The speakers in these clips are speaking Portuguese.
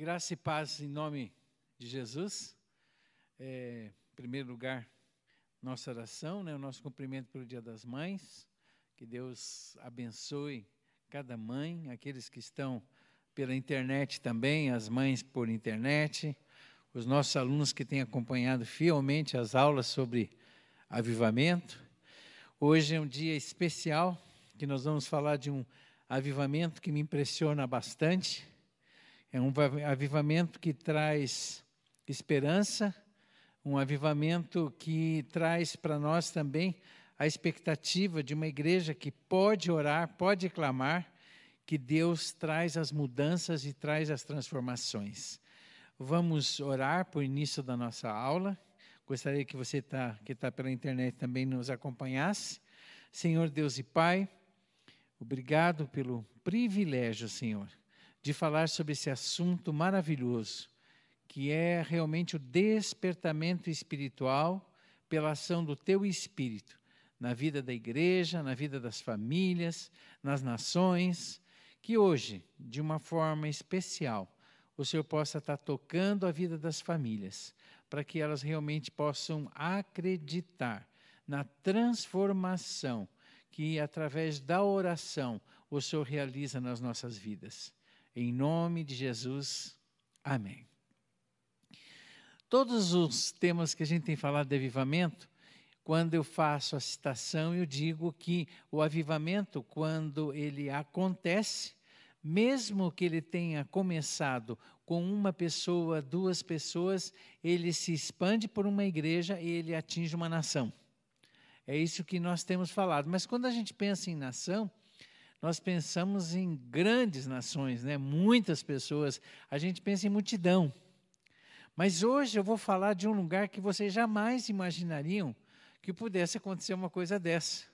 Graça e paz em nome de Jesus. É, em primeiro lugar, nossa oração, né, o nosso cumprimento pelo Dia das Mães. Que Deus abençoe cada mãe, aqueles que estão pela internet também, as mães por internet, os nossos alunos que têm acompanhado fielmente as aulas sobre avivamento. Hoje é um dia especial que nós vamos falar de um avivamento que me impressiona bastante. É um avivamento que traz esperança, um avivamento que traz para nós também a expectativa de uma igreja que pode orar, pode clamar, que Deus traz as mudanças e traz as transformações. Vamos orar por início da nossa aula. Gostaria que você tá, que está pela internet também nos acompanhasse. Senhor Deus e Pai, obrigado pelo privilégio, Senhor, de falar sobre esse assunto maravilhoso, que é realmente o despertamento espiritual pela ação do Teu Espírito na vida da igreja, na vida das famílias, nas nações, que hoje, de uma forma especial, o Senhor possa estar tocando a vida das famílias, para que elas realmente possam acreditar na transformação que, através da oração, o Senhor realiza nas nossas vidas. Em nome de Jesus, amém. Todos os temas que a gente tem falado de avivamento, quando eu faço a citação, eu digo que o avivamento, quando ele acontece, mesmo que ele tenha começado com uma pessoa, duas pessoas, ele se expande por uma igreja e ele atinge uma nação. É isso que nós temos falado. Mas quando a gente pensa em nação, nós pensamos em grandes nações, né? muitas pessoas, a gente pensa em multidão. Mas hoje eu vou falar de um lugar que vocês jamais imaginariam que pudesse acontecer uma coisa dessa.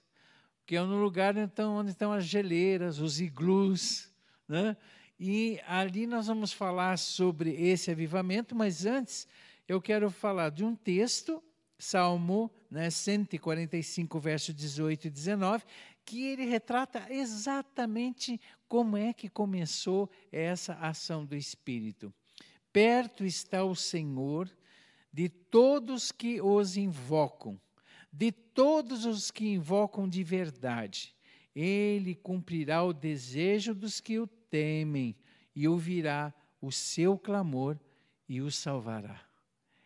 Que é no lugar então, onde estão as geleiras, os iglus. Né? E ali nós vamos falar sobre esse avivamento, mas antes eu quero falar de um texto, Salmo né, 145, verso 18 e 19, que ele retrata exatamente como é que começou essa ação do Espírito. Perto está o Senhor de todos que os invocam, de todos os que invocam de verdade. Ele cumprirá o desejo dos que o temem e ouvirá o seu clamor e o salvará.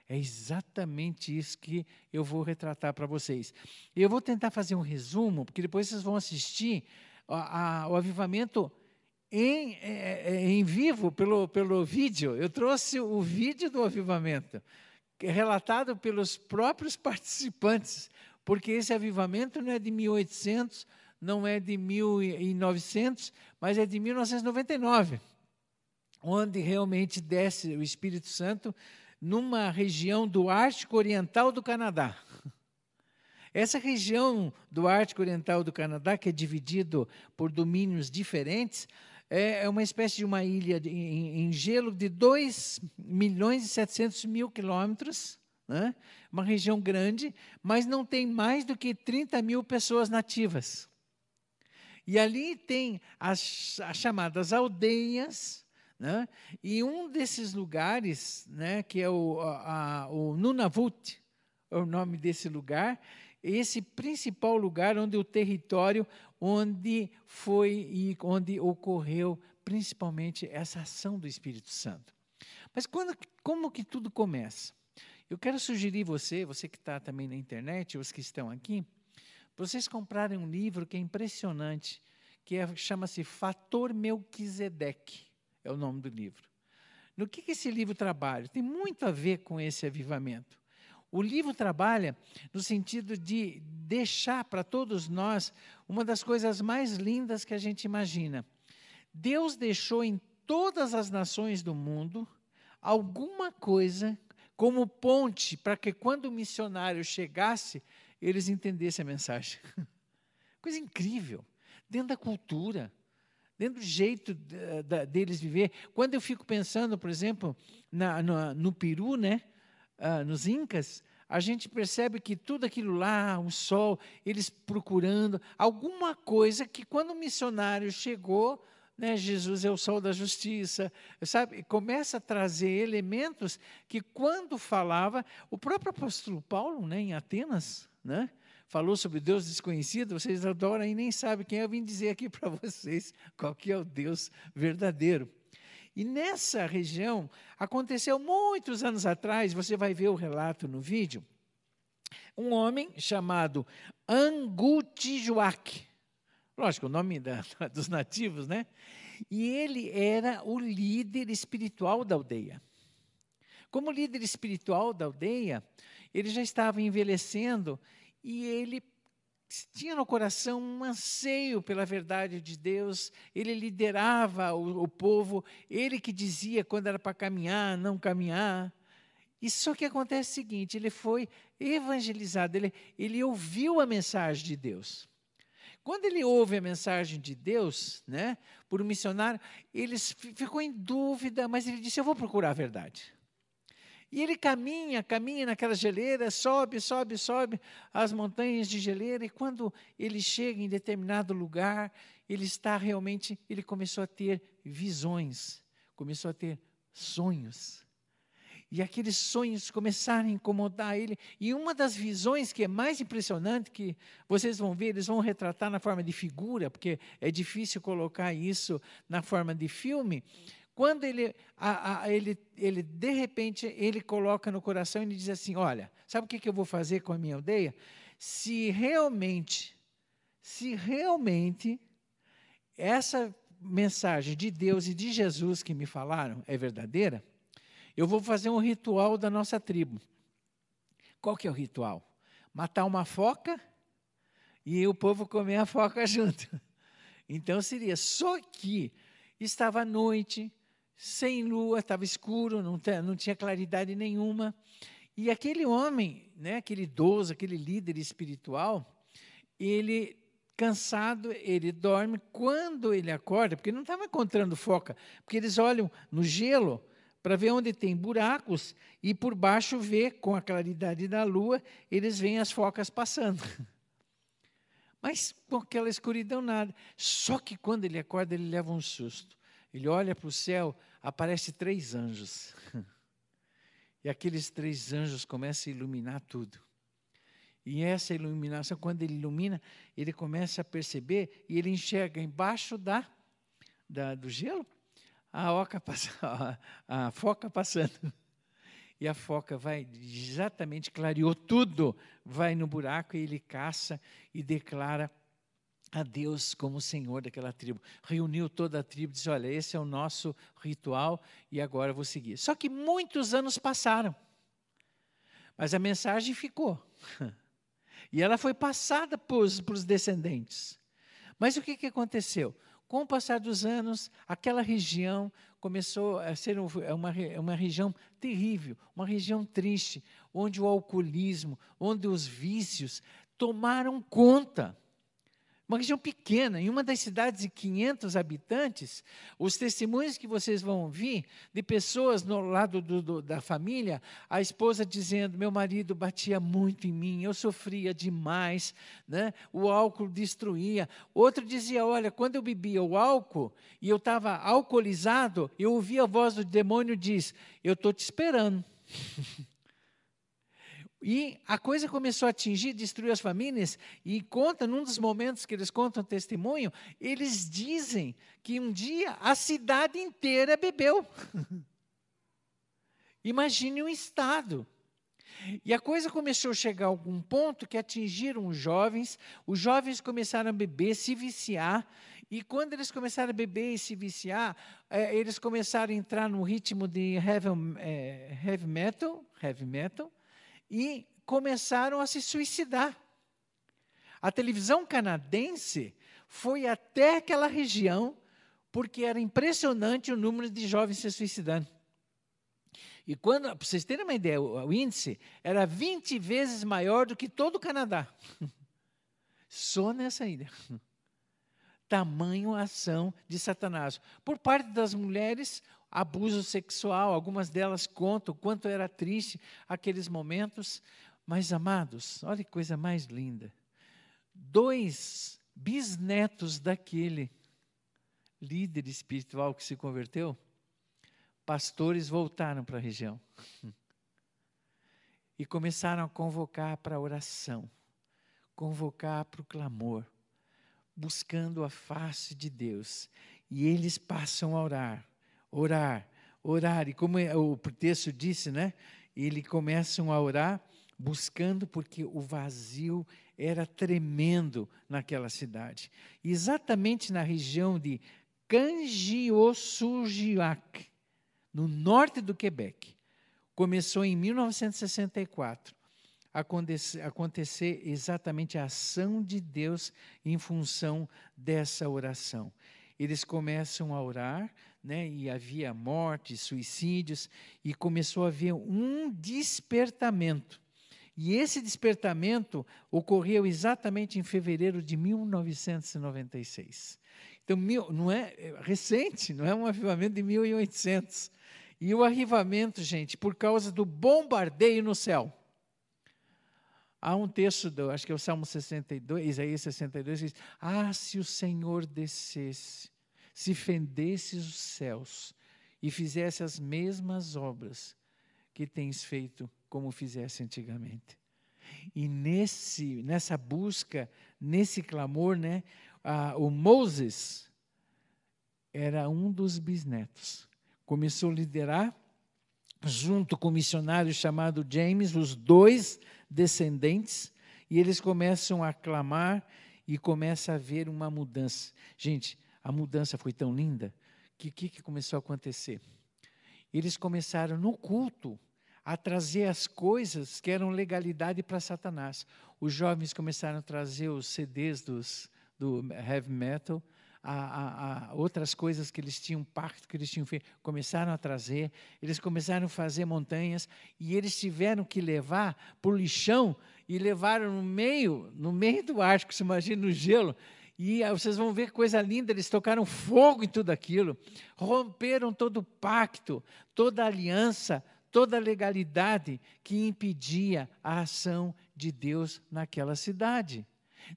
É exatamente isso que eu vou retratar para vocês. Eu vou tentar fazer um resumo, porque depois vocês vão assistir a, a, o avivamento em, é, é, em vivo pelo, pelo vídeo. Eu trouxe o vídeo do avivamento, relatado pelos próprios participantes, porque esse avivamento não é de 1800, não é de 1900, mas é de 1999, onde realmente desce o Espírito Santo numa região do Ártico Oriental do Canadá. Essa região do Ártico Oriental do Canadá, que é dividido por domínios diferentes, é, é uma espécie de uma ilha em, em, gelo de 2 milhões e 700 mil quilômetros, né? uma região grande, mas não tem mais do que 30 mil pessoas nativas. E ali tem as, as chamadas aldeias, né? E um desses lugares, né, que é o, a, o Nunavut, é o nome desse lugar, esse principal lugar onde o território onde foi e onde ocorreu principalmente essa ação do Espírito Santo. Mas quando, como que tudo começa? Eu quero sugerir você, você que está também na internet, os que estão aqui, vocês comprarem um livro que é impressionante, que é, chama-se Fator Melquisedeque é o nome do livro. No que, que esse livro trabalha? Tem muito a ver com esse avivamento. O livro trabalha no sentido de deixar para todos nós uma das coisas mais lindas que a gente imagina. Deus deixou em todas as nações do mundo alguma coisa como ponte para que quando o missionário chegasse, eles entendessem a mensagem. Coisa incrível. Dentro da cultura, dentro do jeito deles viver. Quando eu fico pensando, por exemplo, na, no, no Peru, né, uh, nos Incas, a gente percebe que tudo aquilo lá, o sol, eles procurando alguma coisa que quando o missionário chegou, né, Jesus é o sol da justiça, sabe? Começa a trazer elementos que quando falava, o próprio apóstolo Paulo, né, em Atenas, né, falou sobre Deus desconhecido, vocês adoram e nem sabem quem eu vim dizer aqui para vocês qual que é o Deus verdadeiro. E nessa região, aconteceu muitos anos atrás, você vai ver o relato no vídeo, um homem chamado Angutijuac, Lógico, o nome da, dos nativos, né? E ele era o líder espiritual da aldeia. Como líder espiritual da aldeia, ele já estava envelhecendo e ele tinha no coração um anseio pela verdade de Deus, ele liderava o, o povo, ele que dizia quando era para caminhar, não caminhar. E só que acontece o seguinte: ele foi evangelizado, ele, ele ouviu a mensagem de Deus. Quando ele ouve a mensagem de Deus, né, por um missionário, ele ficou em dúvida, mas ele disse: Eu vou procurar a verdade. E ele caminha, caminha naquela geleira, sobe, sobe, sobe as montanhas de geleira, e quando ele chega em determinado lugar, ele está realmente, ele começou a ter visões, começou a ter sonhos. E aqueles sonhos começaram a incomodar ele. E uma das visões que é mais impressionante, que vocês vão ver, eles vão retratar na forma de figura, porque é difícil colocar isso na forma de filme. Quando ele, a, a, ele, ele de repente, ele coloca no coração e ele diz assim: Olha, sabe o que, que eu vou fazer com a minha aldeia? Se realmente, se realmente essa mensagem de Deus e de Jesus que me falaram é verdadeira, eu vou fazer um ritual da nossa tribo. Qual que é o ritual? Matar uma foca e o povo comer a foca junto. Então seria só que estava à noite, sem lua, estava escuro, não, não tinha claridade nenhuma. E aquele homem, né, aquele idoso, aquele líder espiritual, ele cansado, ele dorme. Quando ele acorda, porque não estava encontrando foca, porque eles olham no gelo, para ver onde tem buracos e por baixo ver, com a claridade da lua, eles veem as focas passando. Mas com aquela escuridão nada. Só que quando ele acorda, ele leva um susto. Ele olha para o céu, aparece três anjos. E aqueles três anjos começam a iluminar tudo. E essa iluminação, quando ele ilumina, ele começa a perceber e ele enxerga embaixo da, da do gelo a oca passa, a foca passando. E a foca vai exatamente, clareou tudo, vai no buraco e ele caça e declara a Deus como Senhor daquela tribo. Reuniu toda a tribo e disse: Olha, esse é o nosso ritual e agora eu vou seguir. Só que muitos anos passaram, mas a mensagem ficou. E ela foi passada para os descendentes. Mas o que, que aconteceu? Com o passar dos anos, aquela região começou a ser é uma, é uma região terrível, uma região triste, onde o alcoolismo, onde os vícios tomaram conta uma região pequena, em uma das cidades de 500 habitantes, os testemunhos que vocês vão ouvir de pessoas no lado do, do, da família, a esposa dizendo: meu marido batia muito em mim, eu sofria demais, né? o álcool destruía. Outro dizia: olha, quando eu bebia o álcool e eu estava alcoolizado, eu ouvia a voz do demônio diz: eu estou te esperando. E a coisa começou a atingir, destruir as famílias, e conta, num dos momentos que eles contam testemunho, eles dizem que um dia a cidade inteira bebeu. Imagine o estado. E a coisa começou a chegar a algum ponto que atingiram os jovens, os jovens começaram a beber, se viciar, e quando eles começaram a beber e se viciar, é, eles começaram a entrar no ritmo de heavy, é, heavy metal, heavy metal, e começaram a se suicidar. A televisão canadense foi até aquela região porque era impressionante o número de jovens se suicidando. E quando, para vocês terem uma ideia, o, índice era 20 vezes maior do que todo o Canadá. Só nessa ilha. Tamanho ação de Satanás. Por parte das mulheres, abuso sexual, algumas delas contam quanto era triste aqueles momentos. Mas, amados, olha que coisa mais linda. Dois bisnetos daquele líder espiritual que se converteu, pastores voltaram para a região e começaram a convocar para oração, convocar para o clamor, buscando a face de Deus. E eles passam a orar, orar, orar. E como é, o texto disse, né? Eles começam a orar buscando porque o vazio era tremendo naquela cidade. Exatamente na região de Kangiosujiak, no norte do Quebec. Começou em 1964 a acontecer exatamente a ação de Deus em função dessa oração. Eles começam a orar, né, e havia mortes, suicídios, e começou a haver um despertamento e esse despertamento ocorreu exatamente em fevereiro de 1996. Então, não é, é recente, não é um avivamento de 1800. E o avivamento, gente, por causa do bombardeio no céu. Há um texto, do, acho que é o Salmo 62, Isaías 62, que diz: Ah, se o Senhor descesse, se fendesse os céus e fizesse as mesmas obras que tens feito como fizesse antigamente. E nesse, nessa busca, nesse clamor, né, o Moses era um dos bisnetos. Começou a liderar, junto com o missionário chamado James, os dois descendentes, e eles começam a clamar e começa a haver uma mudança. Gente, a mudança foi tão linda que o que, que começou a acontecer? Eles começaram no culto a trazer as coisas que eram legalidade para Satanás. Os jovens começaram a trazer os CDs dos, do heavy metal, a, a, a, outras coisas que eles tinham, pacto que eles tinham feito, começaram a trazer, eles começaram a fazer montanhas e eles tiveram que levar para o lixão e levaram no meio, no meio do Ártico, se imagina no gelo, e vocês vão ver coisa linda, eles tocaram fogo em tudo aquilo, romperam todo o pacto, toda a aliança, toda legalidade que impedia a ação de Deus naquela cidade,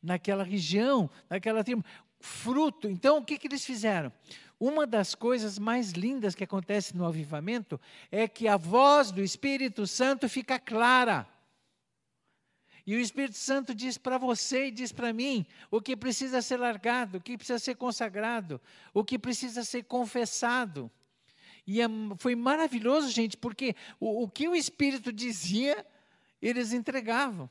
naquela região, naquela tribo. Fruto. Então, o que, que eles fizeram? Uma das coisas mais lindas que acontece no avivamento é que a voz do Espírito Santo fica clara. E o Espírito Santo diz para você e diz para mim o que precisa ser largado, o que precisa ser consagrado, o que precisa ser confessado. E é, foi maravilhoso, gente, porque o, o que o Espírito dizia, eles entregavam.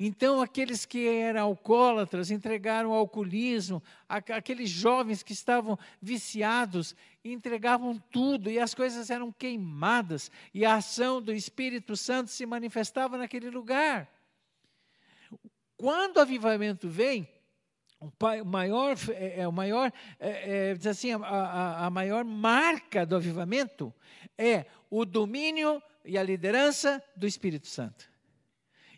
Então, aqueles que eram alcoólatras entregaram o alcoolismo, aqueles jovens que estavam viciados entregavam tudo e as coisas eram queimadas e a ação do Espírito Santo se manifestava naquele lugar. Quando o avivamento vem, o maior, é, é, o maior é, é, diz assim, a, a, a maior marca do avivamento é o domínio e a liderança do Espírito Santo.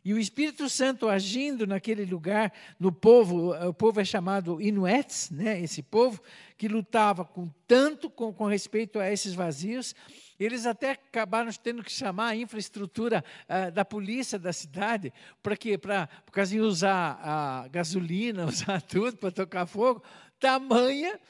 E o Espírito Santo agindo naquele lugar, no povo, o povo é chamado Inuits, né, esse povo, que lutava com tanto com, com respeito a esses vazios, eles até acabaram tendo que chamar a infraestrutura uh, da polícia da cidade, para quê? Para, por causa de usar a gasolina, usar tudo para tocar fogo. Tamanha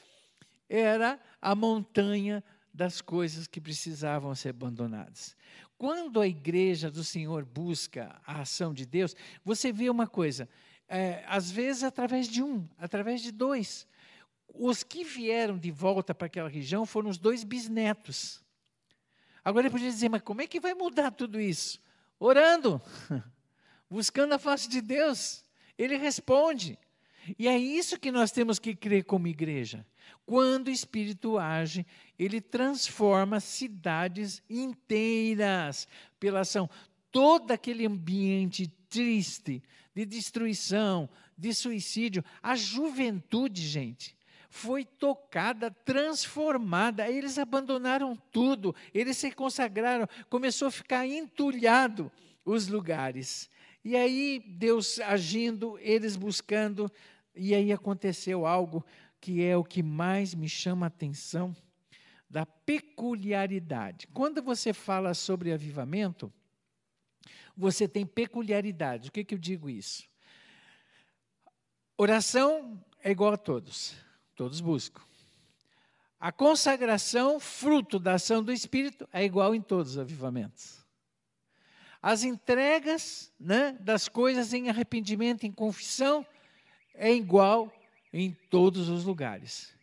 era a montanha das coisas que precisavam ser abandonadas. Quando a igreja do Senhor busca a ação de Deus, você vê uma coisa, é, às vezes através de um, através de dois. Os que vieram de volta para aquela região foram os dois bisnetos. Agora ele podia dizer, mas como é que vai mudar tudo isso? Orando, buscando a face de Deus. Ele responde. E é isso que nós temos que crer como igreja. Quando o Espírito age, ele transforma cidades inteiras pela ação. Todo aquele ambiente triste, de destruição, de suicídio, a juventude, gente, foi tocada, transformada. Eles abandonaram tudo, eles se consagraram, começou a ficar entulhado os lugares. E aí Deus agindo, eles buscando, e aí aconteceu algo que é o que mais me chama a atenção da peculiaridade. Quando você fala sobre avivamento, você tem peculiaridade. O que, que eu digo isso? Oração é igual a todos. Todos buscam. a consagração, fruto da ação do Espírito, é igual em todos os avivamentos. As entregas né, das coisas em arrependimento, em confissão, é igual em todos os lugares.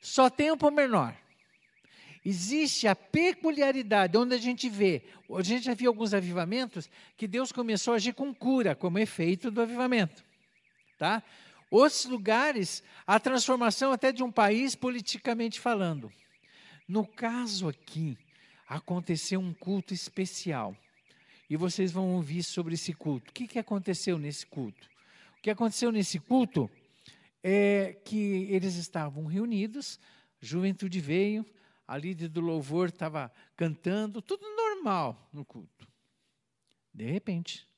Só tem um pormenor. Existe a peculiaridade, onde a gente vê, a gente já viu alguns avivamentos, que Deus começou a agir com cura, como efeito do avivamento. Tá? Outros lugares, a transformação até de um país politicamente falando. No caso aqui, aconteceu um culto especial. E vocês vão ouvir sobre esse culto. O que, que aconteceu nesse culto? O que aconteceu nesse culto é que eles estavam reunidos, juventude veio, a líder do louvor estava cantando, tudo normal no culto. De repente,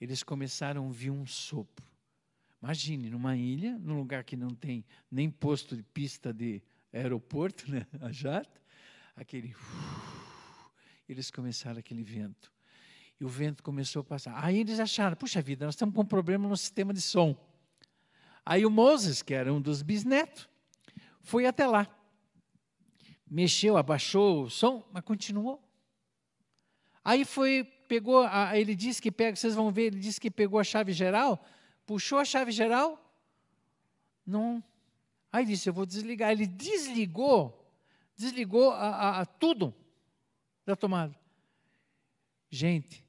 eles começaram a ouvir um sopro. Imagine, numa ilha, num lugar que não tem nem posto de pista de aeroporto, né, a jato, aquele. Eles começaram aquele vento. E o vento começou a passar. Aí eles acharam, puxa vida, nós estamos com um problema no sistema de som. Aí o Moses, que era um dos bisnetos, foi até lá. Mexeu, abaixou o som, mas continuou. Aí foi, pegou, ele disse que pega, vocês vão ver, ele disse que pegou a chave geral, puxou a chave geral, não. Aí disse, eu vou desligar. Ele desligou, desligou a, a, a tudo da tomada. Gente,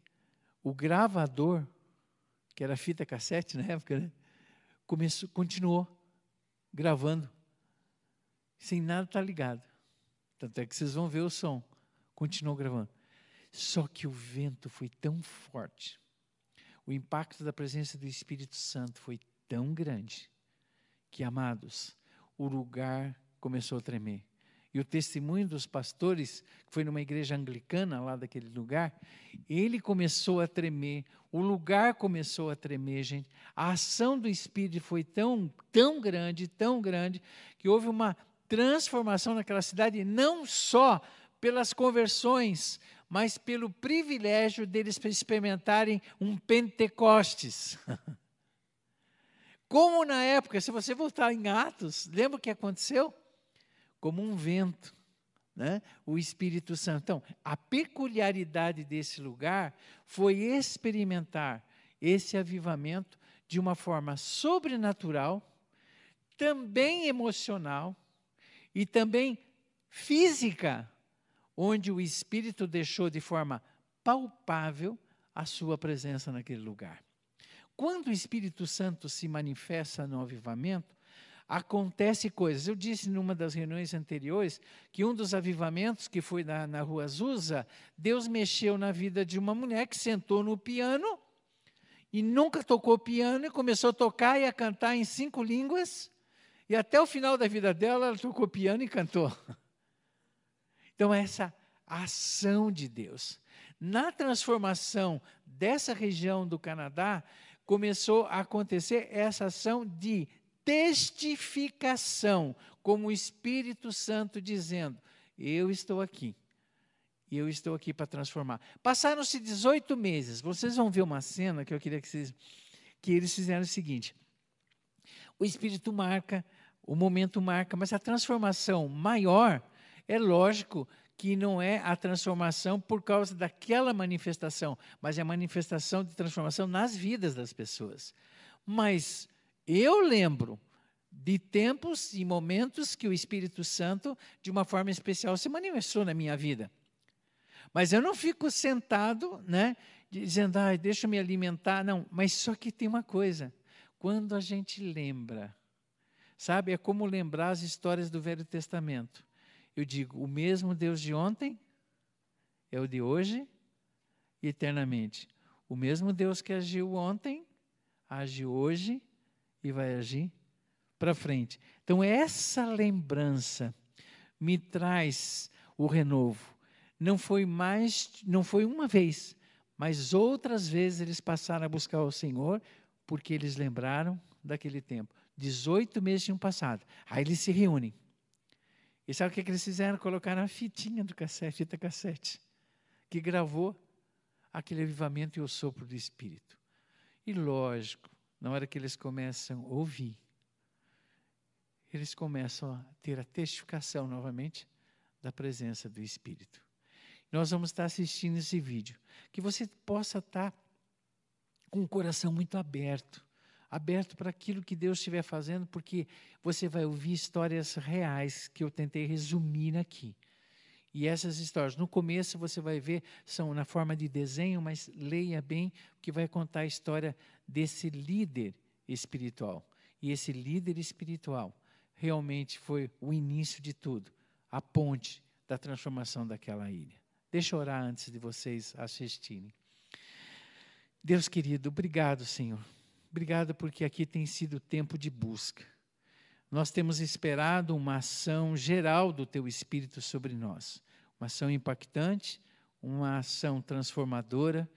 o gravador, que era fita cassete na época, né? começou, continuou gravando, sem nada estar tá ligado. Tanto é que vocês vão ver o som. Continuou gravando. Só que o vento foi tão forte, o impacto da presença do Espírito Santo foi tão grande, que, amados, o lugar começou a tremer. E o testemunho dos pastores, que foi numa igreja anglicana lá daquele lugar, ele começou a tremer, o lugar começou a tremer, gente. A ação do Espírito foi tão, tão grande, tão grande, que houve uma transformação naquela cidade, não só pelas conversões, mas pelo privilégio deles experimentarem um Pentecostes. Como na época, se você voltar em Atos, lembra o que aconteceu? Como um vento, né? o Espírito Santo. Então, a peculiaridade desse lugar foi experimentar esse avivamento de uma forma sobrenatural, também emocional e também física, onde o Espírito deixou de forma palpável a sua presença naquele lugar. Quando o Espírito Santo se manifesta no avivamento, acontece coisas. Eu disse numa das reuniões anteriores que um dos avivamentos que foi na, na rua Azusa, Deus mexeu na vida de uma mulher que sentou no piano e nunca tocou piano e começou a tocar e a cantar em cinco línguas. E até o final da vida dela, ela tocou piano e cantou. Então, essa ação de Deus. Na transformação dessa região do Canadá, começou a acontecer essa ação de testificação, como o Espírito Santo dizendo: Eu estou aqui. E eu estou aqui para transformar. Passaram-se 18 meses. Vocês vão ver uma cena que eu queria que vocês. Que eles fizeram o seguinte: o Espírito marca, o momento marca, mas a transformação maior, é lógico que não é a transformação por causa daquela manifestação, mas é a manifestação de transformação nas vidas das pessoas. Mas eu lembro de tempos e momentos que o Espírito Santo, de uma forma especial, se manifestou na minha vida. Mas eu não fico sentado, né, dizendo, ah, deixa eu me alimentar. Não, mas só que tem uma coisa. Quando a gente lembra, sabe, é como lembrar as histórias do Velho Testamento. Eu digo, o mesmo Deus de ontem é o de hoje e eternamente. O mesmo Deus que agiu ontem, age hoje e vai agir para frente. Então, essa lembrança me traz o renovo. Não foi mais, não foi uma vez, mas outras vezes eles passaram a buscar o Senhor, porque eles lembraram daquele tempo. 18 meses tinham passado. Aí eles se reúnem. E sabe o que, que eles fizeram? Colocaram a fitinha do cassete, fita cassete, que gravou aquele avivamento e o sopro do Espírito. E lógico, na hora que eles começam a ouvir, eles começam a ter a testificação novamente da presença do Espírito. Nós vamos estar assistindo esse vídeo. Que você possa estar com o coração muito aberto aberto para aquilo que Deus estiver fazendo, porque você vai ouvir histórias reais que eu tentei resumir aqui. E essas histórias, no começo você vai ver, são na forma de desenho, mas leia bem, que vai contar a história desse líder espiritual. E esse líder espiritual realmente foi o início de tudo, a ponte da transformação daquela ilha. Deixa eu orar antes de vocês assistirem. Deus querido, obrigado, Senhor. Obrigado porque aqui tem sido tempo de busca. Nós temos esperado uma ação geral do Teu Espírito sobre nós, uma ação impactante, uma ação transformadora,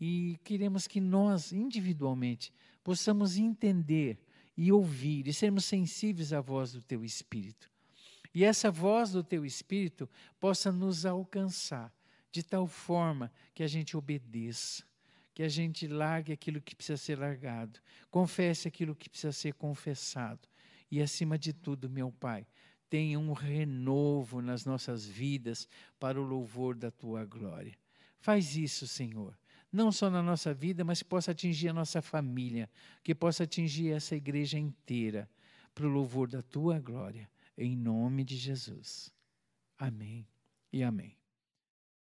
e queremos que nós, individualmente, possamos entender e ouvir e sermos sensíveis à voz do Teu Espírito. E essa voz do Teu Espírito possa nos alcançar de tal forma que a gente obedeça, que a gente largue aquilo que precisa ser largado, confesse aquilo que precisa ser confessado. E acima de tudo, meu Pai, tenha um renovo nas nossas vidas para o louvor da tua glória. Faz isso, Senhor não só na nossa vida, mas que possa atingir a nossa família, que possa atingir essa igreja inteira, para o louvor da tua glória, em nome de Jesus. Amém e amém.